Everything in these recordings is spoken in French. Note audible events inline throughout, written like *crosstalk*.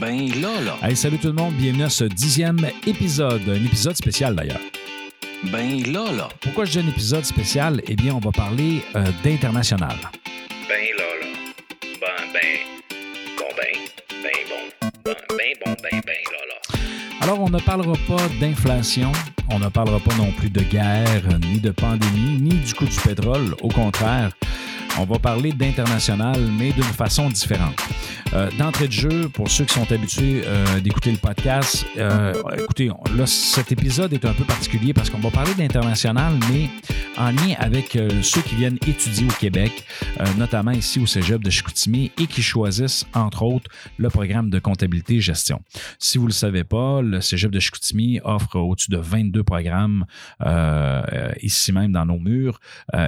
Ben là, là. Hey, salut tout le monde, bienvenue à ce dixième épisode, un épisode spécial d'ailleurs. Ben là, là. Pourquoi je dis un épisode spécial? Eh bien, on va parler euh, d'international. Ben là, là. Ben, ben. Bon, ben. Ben bon. Ben, ben bon, ben, ben là, là. Alors, on ne parlera pas d'inflation, on ne parlera pas non plus de guerre, ni de pandémie, ni du coût du pétrole. Au contraire, on va parler d'international, mais d'une façon différente. Euh, D'entrée de jeu, pour ceux qui sont habitués euh, d'écouter le podcast, euh, écoutez, là, cet épisode est un peu particulier parce qu'on va parler d'international, mais en lien avec euh, ceux qui viennent étudier au Québec, euh, notamment ici au Cégep de Chicoutimi, et qui choisissent, entre autres, le programme de comptabilité et gestion. Si vous ne le savez pas, le Cégep de Chicoutimi offre au-dessus de 22 programmes euh, ici même dans nos murs,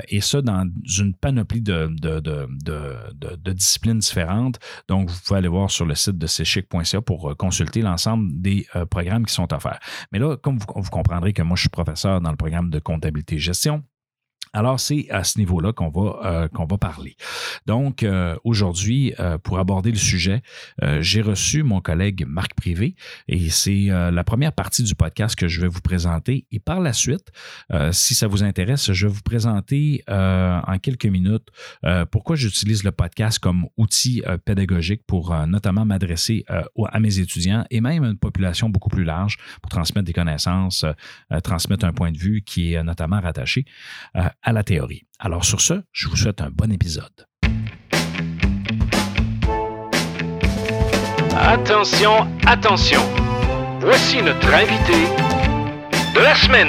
et ça dans une panoplie de, disciplines différentes. Donc, vous pouvez aller voir sur le site de cchic.ca pour consulter l'ensemble des programmes qui sont offerts. Mais là, comme vous, vous comprendrez que moi, je suis professeur dans le programme de comptabilité et gestion. Alors, c'est à ce niveau-là qu'on va, euh, qu'on va parler. Donc, euh, aujourd'hui, euh, pour aborder le sujet, j'ai reçu mon collègue Marc Privé et c'est la première partie du podcast que je vais vous présenter. Et par la suite, si ça vous intéresse, je vais vous présenter en quelques minutes pourquoi j'utilise le podcast comme outil pédagogique pour notamment m'adresser à mes étudiants et même à une population beaucoup plus large pour transmettre des connaissances, transmettre un point de vue qui est notamment rattaché à la théorie. Alors sur ce, je vous souhaite un bon épisode. Attention, attention. Voici notre invité de la semaine.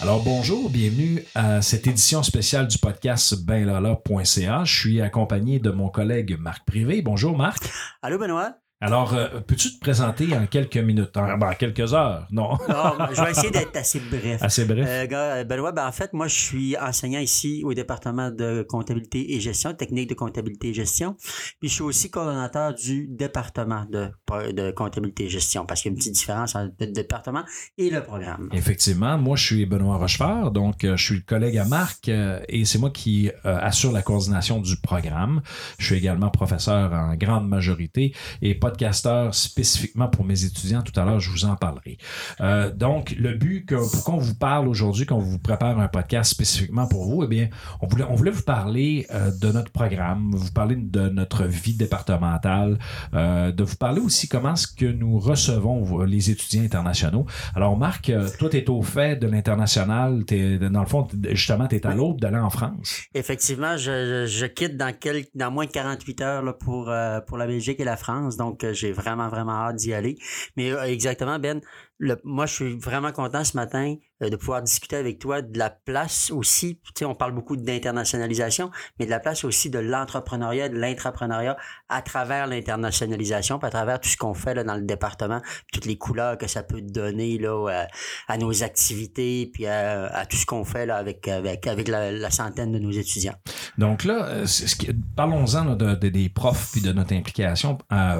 Alors bonjour, bienvenue à cette édition spéciale du podcast benlala.ca. Je suis accompagné de mon collègue Marc Privé. Bonjour Marc. Allô, Benoît? Alors, euh, peux-tu te présenter en quelques minutes, en, ben, en quelques heures? Non, Non, ben, je vais essayer d'être assez bref. assez bref. Euh, gars, Benoît, ben, en fait, moi, je suis enseignant ici au département de comptabilité et gestion, technique de comptabilité et gestion. Puis, je suis aussi coordonnateur du département de, de comptabilité et gestion, parce qu'il y a une petite différence entre le département et le programme. Effectivement, moi je suis Benoît Rochefort, donc euh, je suis le collègue à Marc euh, et c'est moi qui euh, assure la coordination du programme. Je suis également professeur en grande majorité et podcasteur spécifiquement pour mes étudiants. Tout à l'heure, je vous en parlerai. Euh, donc, le but que, pourquoi on vous parle aujourd'hui, qu'on vous prépare un podcast spécifiquement pour vous, eh bien, on voulait, on voulait vous parler euh, de notre programme, vous parler de notre vie départementale, euh, de vous parler aussi comment est-ce que nous recevons les étudiants internationaux. Alors, Marc, toi, tu es au fait de l'international. T'es- Dans le fond, justement, tu es à l'aube d'aller en France. Effectivement, je, quitte dans, quel, dans moins de 48 heures là, pour, pour la Belgique et la France. Donc, euh, j'ai vraiment, vraiment hâte d'y aller. Mais euh, exactement, Ben, moi, je suis vraiment content ce matin euh, de pouvoir discuter avec toi de la place aussi. Tu sais, on parle beaucoup d'internationalisation, mais de la place aussi de l'entrepreneuriat, de l'intrapreneuriat à travers l'internationalisation, à travers tout ce qu'on fait là, dans le département, toutes les couleurs que ça peut donner là, euh, à nos activités, puis à, tout ce qu'on fait là, avec, avec, avec la, centaine de nos étudiants. Donc là, euh, parlons-en de, de- des profs puis de notre implication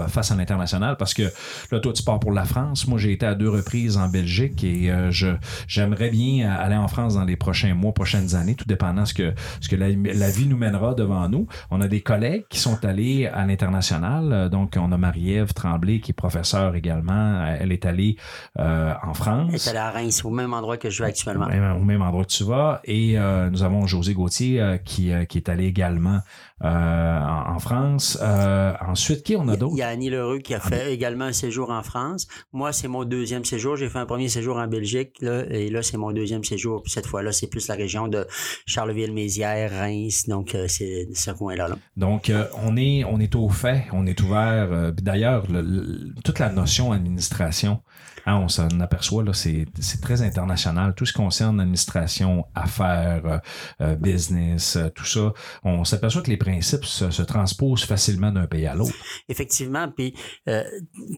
face à l'international parce que là, toi, tu pars pour la France. Moi, j'ai été à deux reprises en Belgique et euh, je j'aimerais bien aller en France dans les prochains mois, prochaines années, tout dépendant ce que ce que la, la vie nous mènera devant nous. On a des collègues qui sont allés à l'international. Euh, Donc, on a Marie-Ève Tremblay qui est professeure également. Euh, Elle est allée euh, en France. Elle est allée à Reims, au même endroit que je vais actuellement. Au même, au même endroit que tu vas. Et euh, nous avons José Gauthier euh, qui, euh, qui est allé également euh, en, en France. Euh, ensuite, qui on a Il d'autres? y a Annie Leroux qui a fait également un séjour en France. Moi, c'est mon deuxième séjour. J'ai fait un premier séjour en Belgique, là, et là, c'est mon deuxième séjour. Puis cette fois-là, c'est plus la région de Charleville-Mézières, Reims, donc euh, c'est ce coin-là. là. Donc, euh, on, est, on est au fait, on est ouvert. euh, D'ailleurs, le- le- toute la notion administration, hein, on s'en aperçoit, là, c'est très international. Tout ce qui concerne administration, affaires, euh, business, tout ça, on s'aperçoit que les principes se, se transposent facilement d'un pays à l'autre. Effectivement, puis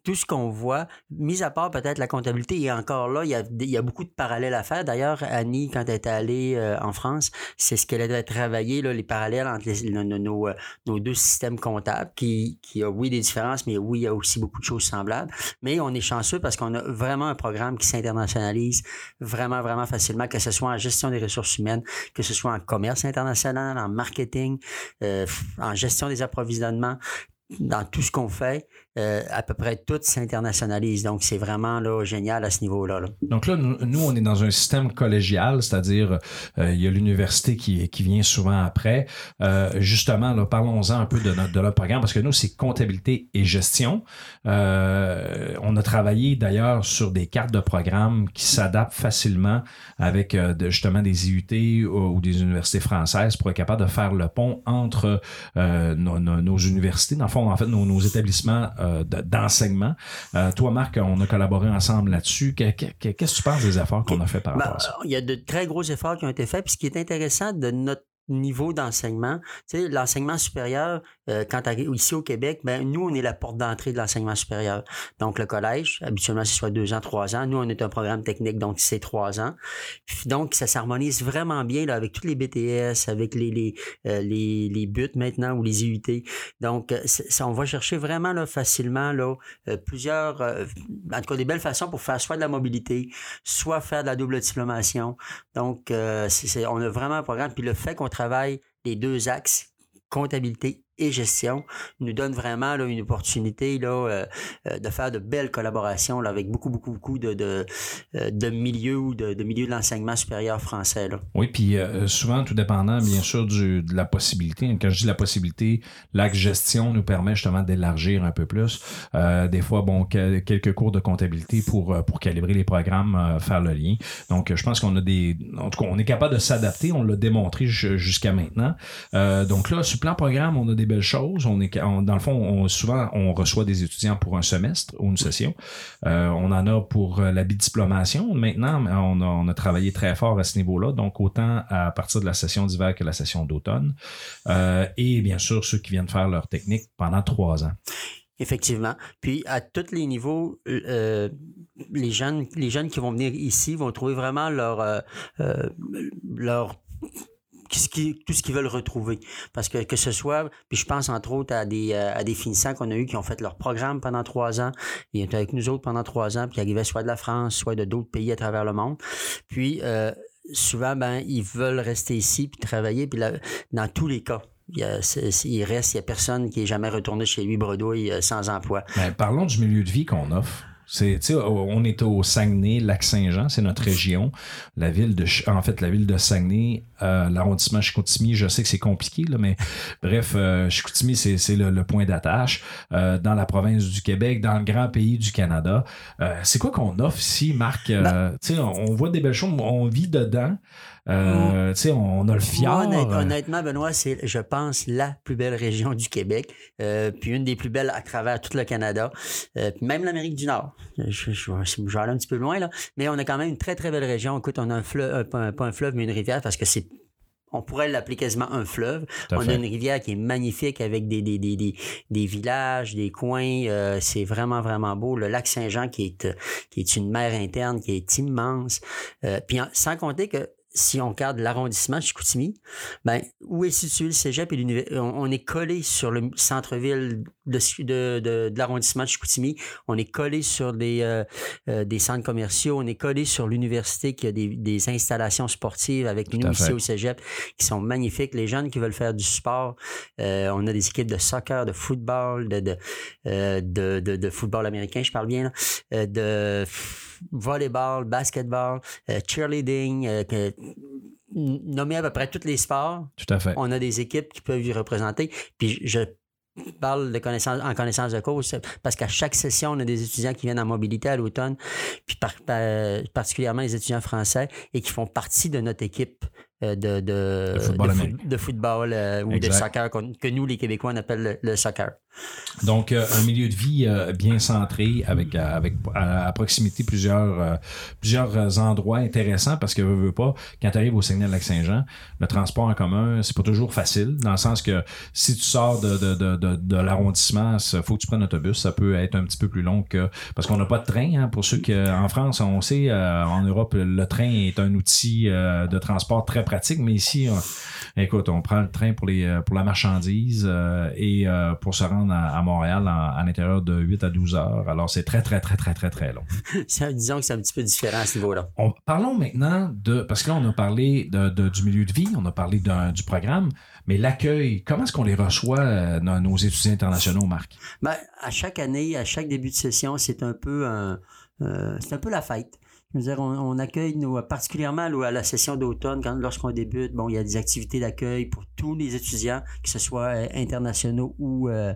tout ce qu'on voit, mis à part peut-être la comptabilité, et encore là, il y a, beaucoup de parallèles à faire. D'ailleurs, Annie, quand elle est allée euh, en France, c'est ce qu'elle a travaillé, là, les parallèles entre euh, nos deux systèmes comptables, qui, qui a, oui, des différences, mais oui, il y a aussi beaucoup de choses semblables. Mais on est chanceux parce qu'on a vraiment un programme qui s'internationalise vraiment, vraiment facilement, que ce soit en gestion des ressources humaines, que ce soit en commerce international, en marketing, euh, en gestion des approvisionnements dans tout ce qu'on fait, euh, à peu près tout s'internationalise. Donc, c'est vraiment génial à ce niveau-là. là. Donc là, nous, nous, on est dans un système collégial, c'est-à-dire euh, il y a l'université qui, vient souvent après. Euh, justement, parlons-en un peu de notre, programme, parce que nous, c'est comptabilité et gestion. Euh, on a travaillé d'ailleurs sur des cartes de programme qui s'adaptent facilement avec justement des IUT ou, des universités françaises pour être capable de faire le pont entre nos, universités, dans le fond, en fait, nos, établissements d'enseignement. Euh, toi, Marc, on a collaboré ensemble là-dessus. Que- que- que- Qu'est-ce que tu penses des efforts qu'on a fait par Ben, rapport à ça? il y a de très gros efforts qui ont été faits. Puis ce qui est intéressant de notre niveau d'enseignement, tu sais, l'enseignement supérieur, euh, quand ici au Québec, ben nous, on est la porte d'entrée de l'enseignement supérieur. Donc, le collège, habituellement, c'est soit deux ans, trois ans. Nous, on est un programme technique, donc c'est trois ans. Donc, ça s'harmonise vraiment bien là, avec tous les BTS, avec les, les, euh, les, les buts maintenant ou les IUT. Donc, euh, on va chercher vraiment là, facilement là, euh, plusieurs, en tout cas, des belles façons pour faire soit de la mobilité, soit faire de la double diplomation. Donc, c'est- on a vraiment un programme. Puis le fait qu'on les deux axes, comptabilité et gestion, nous donne vraiment là, une opportunité là, euh, euh, de faire de belles collaborations là, avec beaucoup, beaucoup, beaucoup de, de, euh, milieux ou de, milieux de l'enseignement supérieur français. Là. Oui, puis souvent, tout dépendant, bien sûr, du, de la possibilité. Quand je dis la possibilité, l'axe gestion nous permet justement d'élargir un peu plus. Des fois, bon, que- quelques cours de comptabilité pour, pour calibrer les programmes, faire le lien. Donc, je pense qu'on a des... En tout cas, on est capable de s'adapter. On l'a démontré ju- jusqu'à maintenant. Donc là, sur le plan programme, on a des belles choses. On est, dans le fond, on, souvent, on reçoit des étudiants pour un semestre ou une session. Euh, on en a pour euh, la bidiplomation. Maintenant, on a, on a travaillé très fort à ce niveau-là, donc autant à partir de la session d'hiver que la session d'automne. Euh, et bien sûr, ceux qui viennent faire leur technique pendant trois ans. Effectivement. Puis à tous les niveaux, les jeunes, les jeunes qui vont venir ici vont trouver vraiment leur, leur tout ce qu'ils veulent retrouver. Parce que que ce soit, puis je pense entre autres à des, euh, à des finissants qu'on a eu qui ont fait leur programme pendant trois ans, ils étaient avec nous autres pendant trois ans, puis qui arrivaient soit de la France, soit de d'autres pays à travers le monde. Puis euh, souvent, ben, ils veulent rester ici puis travailler, puis là, dans tous les cas. Il, il reste, il n'y a personne qui est jamais retourné chez lui bredouille euh, sans emploi. Ben, parlons du milieu de vie qu'on offre. C'est, tu sais, on est au Saguenay, Lac-Saint-Jean, c'est notre région. La ville de, en fait, la ville de Saguenay, euh, l'arrondissement Chicoutimi, je sais que c'est compliqué, là, mais *laughs* bref, euh, Chicoutimi, c'est, c'est le, le point d'attache euh, dans la province du Québec, dans le grand pays du Canada. Euh, c'est quoi qu'on offre ici, Marc? Euh, Ben- tu sais, on, on voit des belles choses, on vit dedans. Euh, Tu sais, on a le Moi, fjord. honnête- euh, honnêtement, Benoît, c'est, je pense, la plus belle région du Québec, euh, puis une des plus belles à travers tout le Canada, euh, puis même l'Amérique du Nord. Je, je, je, je vais aller un petit peu loin, là, mais on a quand même une très, très belle région. Écoute, on a un fleuve, pas, un, pas un fleuve, mais une rivière, parce que c'est on pourrait l'appeler quasiment un fleuve. On a une rivière qui est magnifique avec des, des, des, des, des villages, des coins. euh, c'est vraiment, vraiment beau. Le lac Saint-Jean qui est, qui est une mer interne qui est immense. Euh, puis en- sans compter que si on regarde l'arrondissement de Chicoutimi, ben, où est situé le cégep et l'université? On, on est collé sur le centre-ville de, de, de, de l'arrondissement de Chicoutimi. On est collé sur des, euh, euh, des centres commerciaux. On est collé sur l'université qui a des, des installations sportives avec nous ici au cégep qui sont magnifiques. Les jeunes qui veulent faire du sport, euh, on a des équipes de soccer, de football, de, de, euh, de, football américain, je parle bien, là, euh, de volleyball, basketball, euh, cheerleading, euh, nommer à peu près tous les sports. Tout à fait. On a des équipes qui peuvent y représenter. Puis je parle de connaissance, en connaissance de cause parce qu'à chaque session, on a des étudiants qui viennent en mobilité à l'automne, puis par- par- particulièrement les étudiants français et qui font partie de notre équipe de, de, De football de, football, euh, ou de soccer que nous, les Québécois, on appelle le, le soccer. Donc, euh, un milieu de vie euh, bien centré avec, euh, avec à, à proximité plusieurs, euh, plusieurs euh, endroits intéressants parce que, veux, veux pas, quand tu arrives au Saguenay-Lac-Saint-Jean, le transport en commun, c'est pas toujours facile dans le sens que si tu sors de, de, de, de, de l'arrondissement, il faut que tu prennes l'autobus. Ça peut être un petit peu plus long que. Parce qu'on n'a pas de train. Hein, pour ceux qui, en France, on sait, euh, en Europe, le train est un outil euh, de transport très pratique, mais ici, on- écoute, on prend le train pour les euh, pour la marchandise euh, et euh, pour se rendre à, à Montréal en- à l'intérieur de 8 à 12 heures. Alors, c'est très, très, très, très, très, très long. *laughs* Disons que c'est un petit peu différent à ce niveau-là. On- parlons maintenant de, parce que là, on a parlé de, de- du milieu de vie, on a parlé du programme, mais l'accueil, comment est-ce qu'on les reçoit, nos, nos étudiants internationaux, Marc? Ben, à chaque année, à chaque début de session, c'est un peu un, euh, c'est un peu la fête. On, accueille particulièrement à la session d'automne, lorsqu'on débute, bon, il y a des activités d'accueil pour tous les étudiants, que ce soit euh, internationaux ou euh,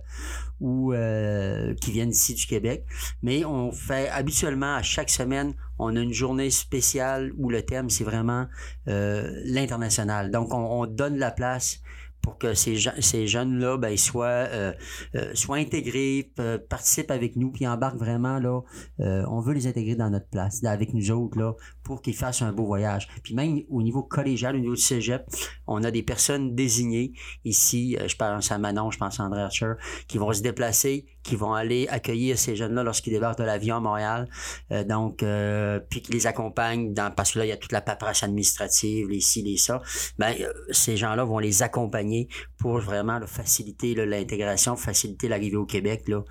ou euh, qui viennent ici du Québec. Mais on fait habituellement à chaque semaine, on a une journée spéciale où le thème c'est vraiment l'international. Donc on, on donne la place pour que ces, ces jeunes-là ben, soient, euh, euh, soient intégrés, euh, participent avec nous, puis embarquent vraiment là. euh, on veut les intégrer dans notre place, avec nous autres là, pour qu'ils fassent un beau voyage. Puis même au niveau collégial, au niveau du cégep, on a des personnes désignées ici. euh, je pense à Manon, je pense à André Archer, qui vont se déplacer, qui vont aller accueillir ces jeunes-là lorsqu'ils débarquent de l'avion à Montréal. Euh, donc, euh, puis qui les accompagnent dans, parce que là, il y a toute la paperasse administrative, les ci, les ça. Ben, euh, ces gens-là vont les accompagner pour vraiment là, faciliter l'intégration, faciliter l'arrivée au Québec, là,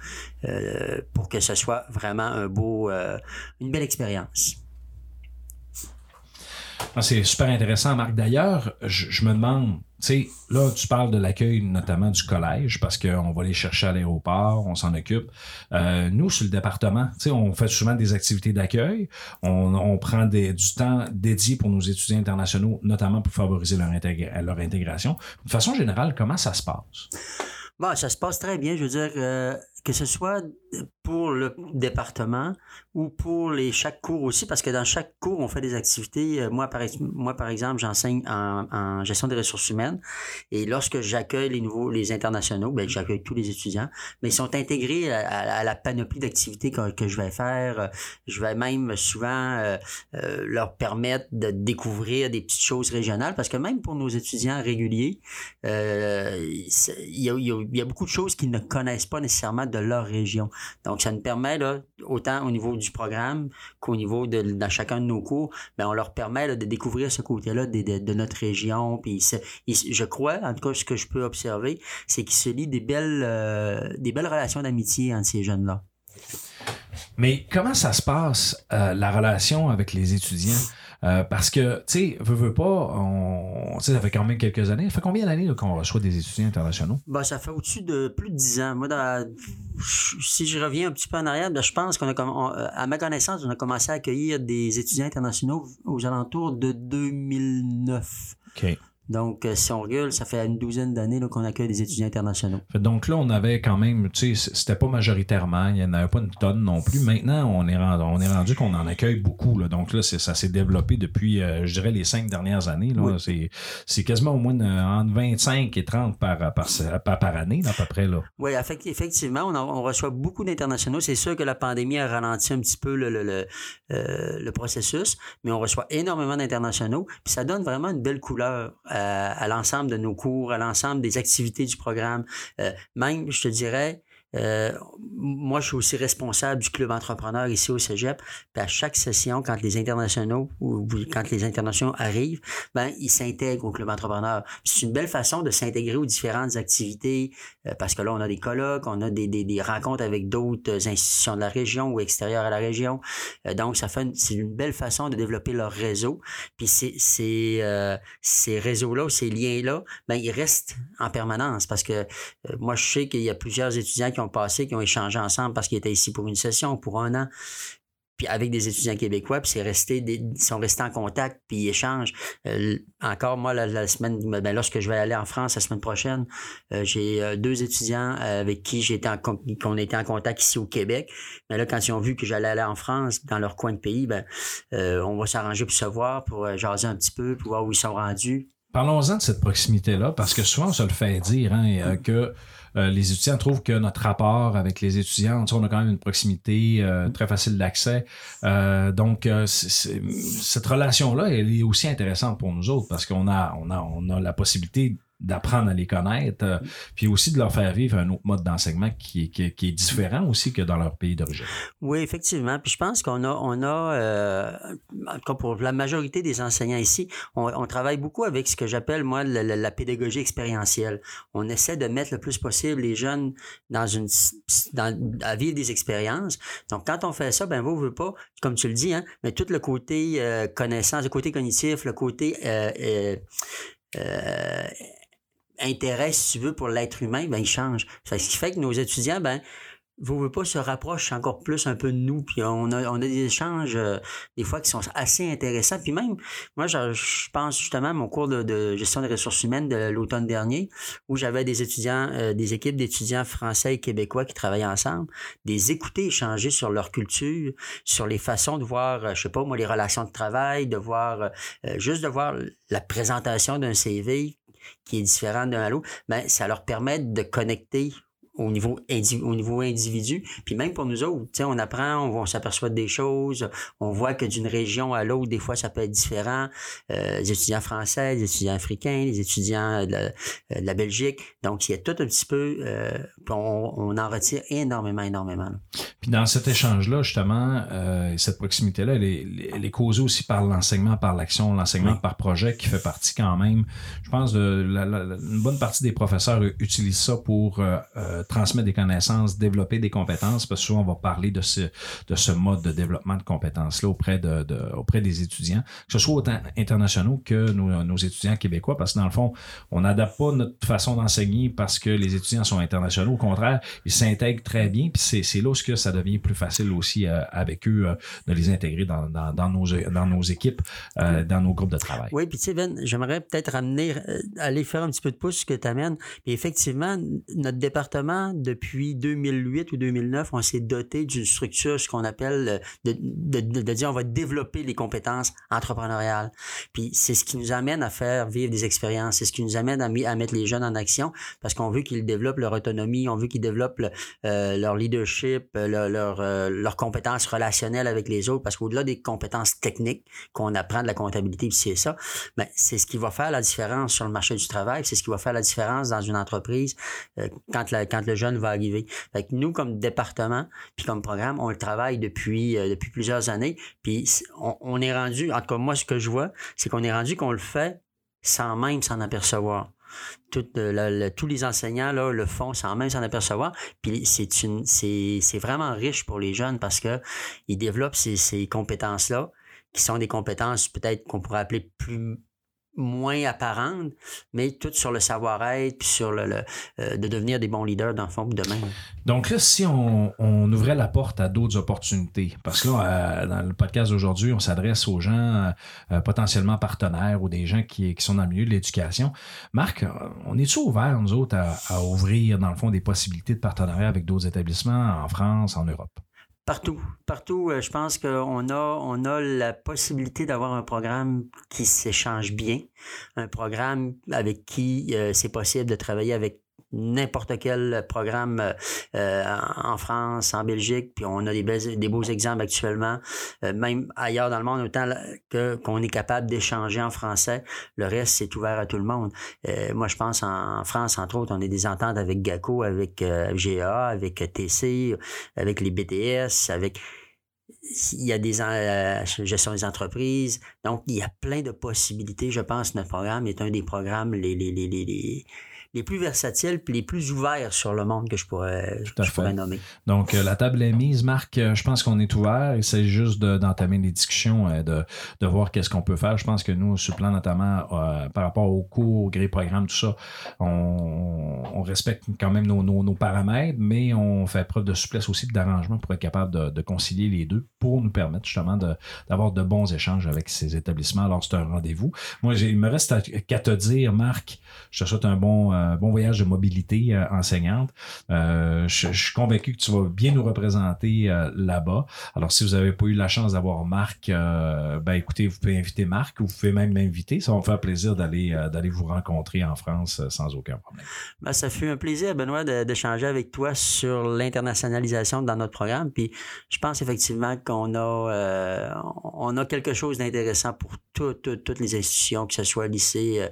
euh, pour que ce soit vraiment un beau, euh, une belle expérience. Ah, C'est super intéressant, Marc. D'ailleurs, je, me demande, tu sais, là, tu parles de l'accueil notamment du collège parce qu'on va les chercher à l'aéroport, on s'en occupe. Euh, nous, sur le département, tu sais, on fait souvent des activités d'accueil. On, on prend des, du temps dédié pour nos étudiants internationaux, notamment pour favoriser leur, intégra- leur intégration. De façon générale, comment ça se passe? Bon, ça se passe très bien. Je veux dire, euh, que ce soit pour le département ou pour les chaque cours aussi, parce que dans chaque cours, on fait des activités. Euh, Moi, par, moi, par exemple, j'enseigne en, gestion des ressources humaines. Et lorsque j'accueille les nouveaux, les internationaux, ben, j'accueille tous les étudiants, mais ils sont intégrés à, la panoplie d'activités que, que je vais faire. Je vais même souvent euh, euh, leur permettre de découvrir des petites choses régionales, parce que même pour nos étudiants réguliers, il y a beaucoup de choses qu'ils ne connaissent pas nécessairement de leur région. Donc, ça nous permet, là, autant au niveau du programme qu'au niveau de dans chacun de nos cours, ben, on leur permet de découvrir ce côté-là de, notre région. Puis je crois, en tout cas, ce que je peux observer, c'est qu'il se lie des belles, euh, des belles relations d'amitié entre ces jeunes-là. Mais comment ça se passe, euh, la relation avec les étudiants? Euh, parce que, tu sais, veux, veux pas, on, ça fait quand même quelques années. Ça fait combien d'années qu'on reçoit des étudiants internationaux? Ben, ça fait au-dessus de plus de 10 ans. Moi, dans- si je reviens un petit peu en arrière, ben, je pense qu'on a, on- à ma connaissance, on a commencé à accueillir des étudiants internationaux aux alentours de 2009. OK. Donc, euh, si on regarde, ça fait une douzaine d'années qu'on accueille des étudiants internationaux. Donc là, on avait quand même, tu sais, c'était pas majoritairement, il n'y en avait pas une tonne non plus. Maintenant, on est rendu, on est rendu qu'on en accueille beaucoup. Là. Donc là, ça s'est développé depuis, euh, je dirais, les cinq dernières années. Oui. C'est, quasiment au moins une- entre 25 et 30 par, par, par, par année, là, à peu près. Là. Oui, effect- effectivement, on, en- on reçoit beaucoup d'internationaux. C'est sûr que la pandémie a ralenti un petit peu le, le, le, euh, le processus, mais on reçoit énormément d'internationaux. Puis ça donne vraiment une belle couleur à, à l'ensemble de nos cours, à l'ensemble des activités du programme. Euh, même, je te dirais, euh, moi, je suis aussi responsable du club entrepreneur ici au Cégep. Puis à chaque session, quand les internationaux ou quand les internationaux arrivent, ben ils s'intègrent au club entrepreneur. C'est une belle façon de s'intégrer aux différentes activités euh, parce que là, on a des colloques, on a des, des, des rencontres avec d'autres institutions de la région ou extérieures à la région. Euh, donc, ça fait c'est une belle façon de développer leur réseau. Puis ces, ces, euh, ces réseaux-là, ces liens-là, ben, ils restent en permanence parce que euh, moi, je sais qu'il y a plusieurs étudiants qui ont passé, qui ont échangé ensemble parce qu'ils étaient ici pour une session, pour un an. Puis avec des étudiants québécois, puis c'est resté des, ils sont restés en contact, puis ils échangent. Euh, encore, moi, la, la semaine, ben, lorsque je vais aller en France la semaine prochaine, euh, j'ai euh, deux étudiants avec qui été en, qu'on été en contact ici au Québec. Mais là, quand ils ont vu que j'allais aller en France, dans leur coin de pays, ben, on va s'arranger pour se voir, pour jaser un petit peu, pour voir où ils sont rendus. Parlons-en de cette proximité-là, parce que souvent, on se le fait dire hein, euh, que euh, les étudiants trouvent que notre rapport avec les étudiants, on a quand même une proximité euh, très facile d'accès. Euh, donc, cette relation-là, elle est aussi intéressante pour nous autres, parce qu'on a, on a, on a la possibilité d'apprendre à les connaître, euh, puis aussi de leur faire vivre un autre mode d'enseignement qui, qui, qui, est différent aussi que dans leur pays d'origine. Oui, effectivement. Puis je pense qu'on a, on a euh, en tout cas pour la majorité des enseignants ici, on, on travaille beaucoup avec ce que j'appelle, moi, la, la, la, pédagogie expérientielle. On essaie de mettre le plus possible les jeunes dans une, dans, à vivre des expériences. Donc, quand on fait ça, ben vous, vous pas, comme tu le dis, hein, mais tout le côté euh, connaissance, le côté cognitif, le côté euh, euh, euh, intérêt, si tu veux, pour l'être humain, ben il change. Ce qui fait que nos étudiants, ben vous voulez pas se rapproche encore plus un peu de nous puis on a, on a des échanges euh, des fois qui sont assez intéressants puis même moi je, pense justement à mon cours de, gestion des ressources humaines de l'automne dernier où j'avais des étudiants euh, des équipes d'étudiants français et québécois qui travaillaient ensemble des écouter échanger sur leur culture sur les façons de voir euh, je sais pas moi les relations de travail de voir juste de voir la présentation d'un CV qui est différent d'un à l'autre, ben, ça leur permet de connecter au niveau, au niveau individu. Puis même pour nous autres, on apprend, on, on s'aperçoit des choses, on voit que d'une région à l'autre, des fois, ça peut être différent. Euh, les étudiants français, les étudiants africains, les étudiants de la, euh, de la Belgique. Donc, il y a tout un petit peu, euh, on, on, en retire énormément, énormément. Là. Puis dans cet échange-là, justement, euh, cette proximité-là, elle est, elle est causée aussi par l'enseignement, par l'action, l'enseignement oui. par projet qui fait partie quand même, je pense, la, une bonne partie des professeurs utilisent ça pour euh, transmettre des connaissances, développer des compétences, parce que souvent on va parler de ce, de ce mode de développement de compétences-là auprès, de, auprès des étudiants, que ce soit autant internationaux que nos, étudiants québécois, parce que dans le fond, on n'adapte pas notre façon d'enseigner parce que les étudiants sont internationaux. Au contraire, ils s'intègrent très bien, puis c'est là où ça devient plus facile aussi euh, avec eux euh, de les intégrer dans, dans, nos, dans nos équipes, euh, dans nos groupes de travail. Oui, puis tu j'aimerais peut-être ramener, aller faire un petit peu de pouce ce que tu amènes. Puis effectivement, notre département, depuis 2008 ou 2009, on s'est doté d'une structure, ce qu'on appelle de, de, de, dire on va développer les compétences entrepreneuriales. Puis c'est ce qui nous amène à faire vivre des expériences, c'est ce qui nous amène à, mettre les jeunes en action parce qu'on veut qu'ils développent leur autonomie, on veut qu'ils développent euh, leur leadership, leur, leur, euh, leurs compétences relationnelles avec les autres parce qu'au-delà des compétences techniques qu'on apprend de la comptabilité, puis c'est ça, ben, c'est ce qui va faire la différence sur le marché du travail, c'est ce qui va faire la différence dans une entreprise euh, quand, la, quand le jeune va arriver. Fait nous, comme département, puis comme programme, on le travaille depuis, euh, depuis plusieurs années. Puis on, on, est rendu, en tout cas, moi, ce que je vois, c'est qu'on est rendu qu'on le fait sans même s'en apercevoir. Le, tous les enseignants là, le font sans même s'en apercevoir. Puis c'est une c'est, c'est vraiment riche pour les jeunes parce que ils développent ces, ces compétences-là, qui sont des compétences peut-être qu'on pourrait appeler plus moins apparentes, mais toutes sur le savoir-être, puis sur le, le euh, de devenir des bons leaders dans le fond demain. Donc là, si on, on ouvrait la porte à d'autres opportunités, parce que là, euh, dans le podcast d'aujourd'hui, on s'adresse aux gens euh, potentiellement partenaires ou des gens qui, qui sont dans le milieu de l'éducation. Marc, on est-tu ouvert, nous autres, à, à ouvrir, dans le fond, des possibilités de partenariat avec d'autres établissements en France, en Europe? Partout, partout, euh, je pense qu'on a, on a la possibilité d'avoir un programme qui s'échange bien, un programme avec qui euh, c'est possible de travailler avec n'importe quel programme euh, en France, en Belgique, puis on a des, beaux exemples actuellement, euh, même ailleurs dans le monde, autant qu'on est capable d'échanger en français, le reste c'est ouvert à tout le monde. Euh, moi, je pense en, France, entre autres, on a des ententes avec GACO, avec GA, avec TC, avec les BTS, avec il y a des euh, gestion des entreprises. Donc, il y a plein de possibilités. Je pense notre programme est un des programmes les, les, les plus versatiles puis les plus ouverts sur le monde que je pourrais, je pourrais nommer. Donc, euh, la table est mise. Marc, euh, je pense qu'on est ouvert. Il s'agit juste d'entamer de, les discussions, euh, de, de voir qu'est-ce qu'on peut faire. Je pense que nous, sur le plan notamment euh, par rapport aux cours, au gré programme, tout ça, on, on respecte quand même nos, nos, nos, paramètres, mais on fait preuve de souplesse aussi d'arrangement pour être capable de, de, concilier les deux pour nous permettre justement d'avoir de, de, bons échanges avec ces établissements. Alors, c'est un rendez-vous. Moi, il me reste qu'à te dire, Marc, je te souhaite un bon euh, bon voyage de mobilité euh, enseignante. Euh, je, suis convaincu que tu vas bien nous représenter là-bas. Alors, si vous n'avez pas eu la chance d'avoir Marc, ben écoutez, vous pouvez inviter Marc ou vous pouvez même m'inviter. Ça va me faire plaisir d'aller vous rencontrer en France sans aucun problème. Ben, ça fut un plaisir, Benoît, d'échanger avec toi sur l'internationalisation dans notre programme. Puis je pense effectivement qu'on a, a quelque chose d'intéressant pour tout- tout- toutes les institutions, que ce soit lycée,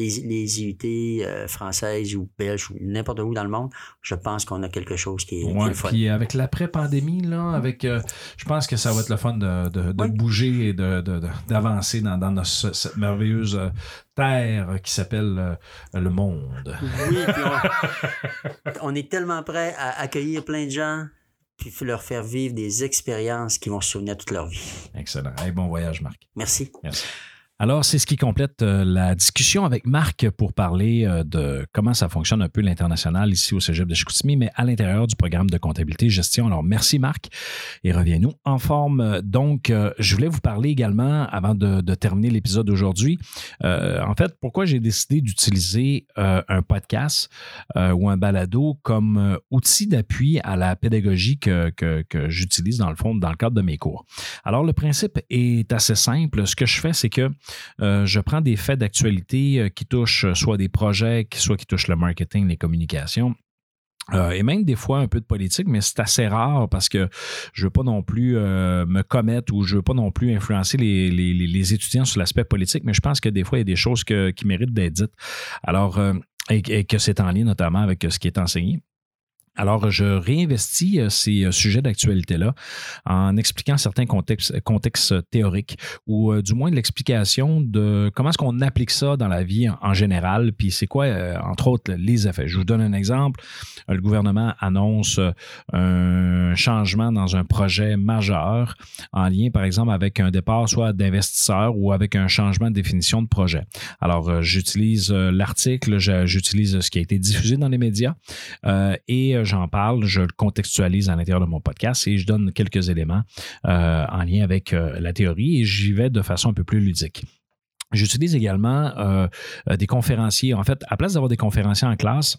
les, les IUT euh, françaises ou belges ou n'importe où dans le monde. Je pense qu'on a quelque chose qui est, qui est Ouais, le fun. puis avec l'après-pandémie, là, avec, euh, je pense que ça va être le fun de, de, de Oui. bouger et de, de- d'avancer dans, dans notre- ce- cette merveilleuse euh, terre qui s'appelle euh, le monde. Oui, puis on, *laughs* on est tellement prêt à accueillir plein de gens puis leur faire vivre des expériences qui vont se souvenir toute leur vie. Excellent. Hey, bon voyage, Marc. Merci. Merci. Alors, c'est ce qui complète euh, la discussion avec Marc pour parler euh, de comment ça fonctionne un peu l'international ici au Cégep de Chicoutimi, mais à l'intérieur du programme de comptabilité et gestion. Alors, merci Marc et reviens-nous en forme. Donc, euh, je voulais vous parler également, avant de, terminer l'épisode d'aujourd'hui, en fait, pourquoi j'ai décidé d'utiliser un podcast ou un balado comme outil d'appui à la pédagogie que, que, que j'utilise dans le fond dans le cadre de mes cours. Alors, le principe est assez simple. Ce que je fais, c'est que euh, je prends des faits d'actualité euh, qui touchent euh, soit des projets, soit qui touchent le marketing, les communications. Et même des fois un peu de politique, mais c'est assez rare parce que je veux pas non plus me commettre ou je veux pas non plus influencer les, étudiants sur l'aspect politique, mais je pense que des fois, il y a des choses qui méritent d'être dites. Alors, et que c'est en lien notamment avec ce qui est enseigné. Alors, je réinvestis euh, ces euh, sujets d'actualité-là en expliquant certains contextes, théoriques ou euh, du moins l'explication de comment est-ce qu'on applique ça dans la vie en, général, puis c'est quoi, entre autres, les effets. Je vous donne un exemple. Le gouvernement annonce un changement dans un projet majeur en lien, par exemple, avec un départ soit d'investisseurs ou avec un changement de définition de projet. Alors, j'utilise l'article, j'utilise ce qui a été diffusé dans les médias et euh, j'en parle, je le contextualise à l'intérieur de mon podcast et je donne quelques éléments euh, en lien avec euh, la théorie et j'y vais de façon un peu plus ludique. J'utilise également des conférenciers. En fait, à place d'avoir des conférenciers en classe,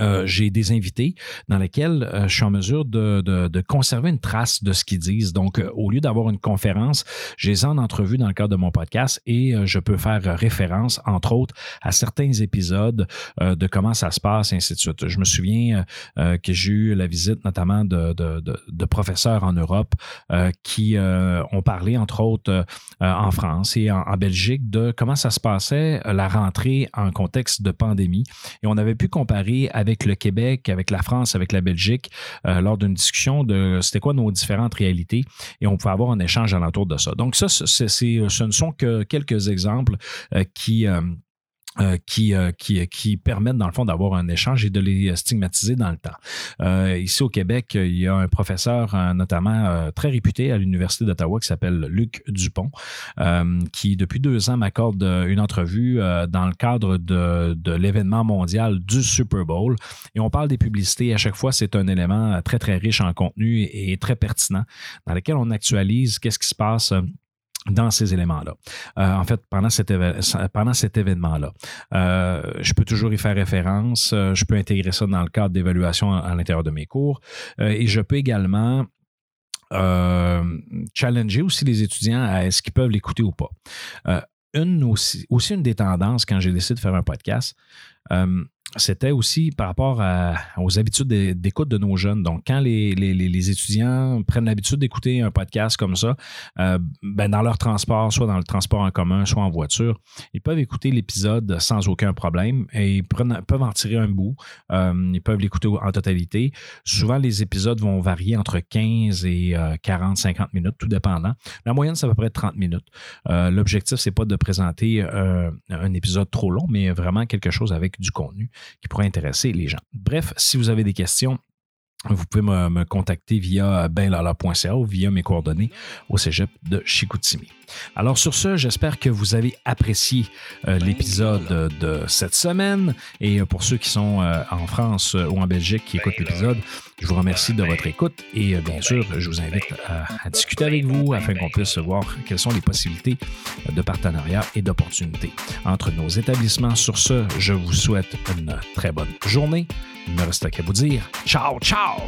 euh, j'ai des invités dans lesquels euh, je suis en mesure de, de- conserver une trace de ce qu'ils disent. Donc, euh, au lieu d'avoir une conférence, j'ai les en entrevue dans le cadre de mon podcast et je peux faire référence, entre autres, à certains épisodes de comment ça se passe, et ainsi de suite. Je me souviens que j'ai eu la visite notamment de, de- professeurs en Europe qui ont parlé, entre autres, en France et en, en Belgique, de comment ça se passait la rentrée en contexte de pandémie. Et on avait pu comparer avec le Québec, avec la France, avec la Belgique, euh, lors d'une discussion de c'était quoi nos différentes réalités. Et on pouvait avoir un échange alentour de ça. Donc ça, ce ne sont que quelques exemples euh, qui... euh, qui, euh, qui, permettent, dans le fond, d'avoir un échange et de les stigmatiser dans le temps. Euh, ici au Québec, il y a un professeur, euh, notamment très réputé à l'Université d'Ottawa, qui s'appelle Luc Dupont, qui, depuis deux ans, m'accorde une entrevue dans le cadre de, de l'événement mondial du Super Bowl. Et on parle des publicités. À chaque fois, c'est un élément très, très riche en contenu et, et très pertinent, dans lequel on actualise qu'est-ce qui se passe. Dans ces éléments-là. Euh, en fait, pendant cet, événement-là. Euh, je peux toujours y faire référence. Euh, je peux intégrer ça dans le cadre d'évaluation à, l'intérieur de mes cours. Et je peux également challenger aussi les étudiants à est-ce qu'ils peuvent l'écouter ou pas. Une aussi, aussi une des tendances quand j'ai décidé de faire un podcast, euh, c'était aussi par rapport aux habitudes d'é- d'écoute de nos jeunes. Donc, quand les, les- étudiants prennent l'habitude d'écouter un podcast comme ça, euh, ben dans leur transport, soit dans le transport en commun, soit en voiture, ils peuvent écouter l'épisode sans aucun problème et ils prennent- peuvent en tirer un bout. Euh, ils peuvent l'écouter en totalité. Souvent, les épisodes vont varier entre 15 et euh, 40, 50 minutes, tout dépendant. La moyenne, c'est à peu près 30 minutes. L'objectif, c'est pas de présenter un épisode trop long, mais vraiment quelque chose avec du contenu qui pourrait intéresser les gens. Bref, si vous avez des questions, vous pouvez me, me contacter via benlala.ca ou via mes coordonnées au cégep de Chicoutimi. Alors sur ce, j'espère que vous avez apprécié euh, l'épisode de, cette semaine. Et euh, pour ceux qui sont euh, en France ou en Belgique qui écoutent l'épisode, Je vous remercie de votre écoute et euh, bien sûr, je vous invite à, discuter avec vous afin qu'on puisse voir quelles sont les possibilités de partenariat et d'opportunités entre nos établissements. Sur ce, je vous souhaite une très bonne journée. Il me reste qu'à vous dire ciao, ciao!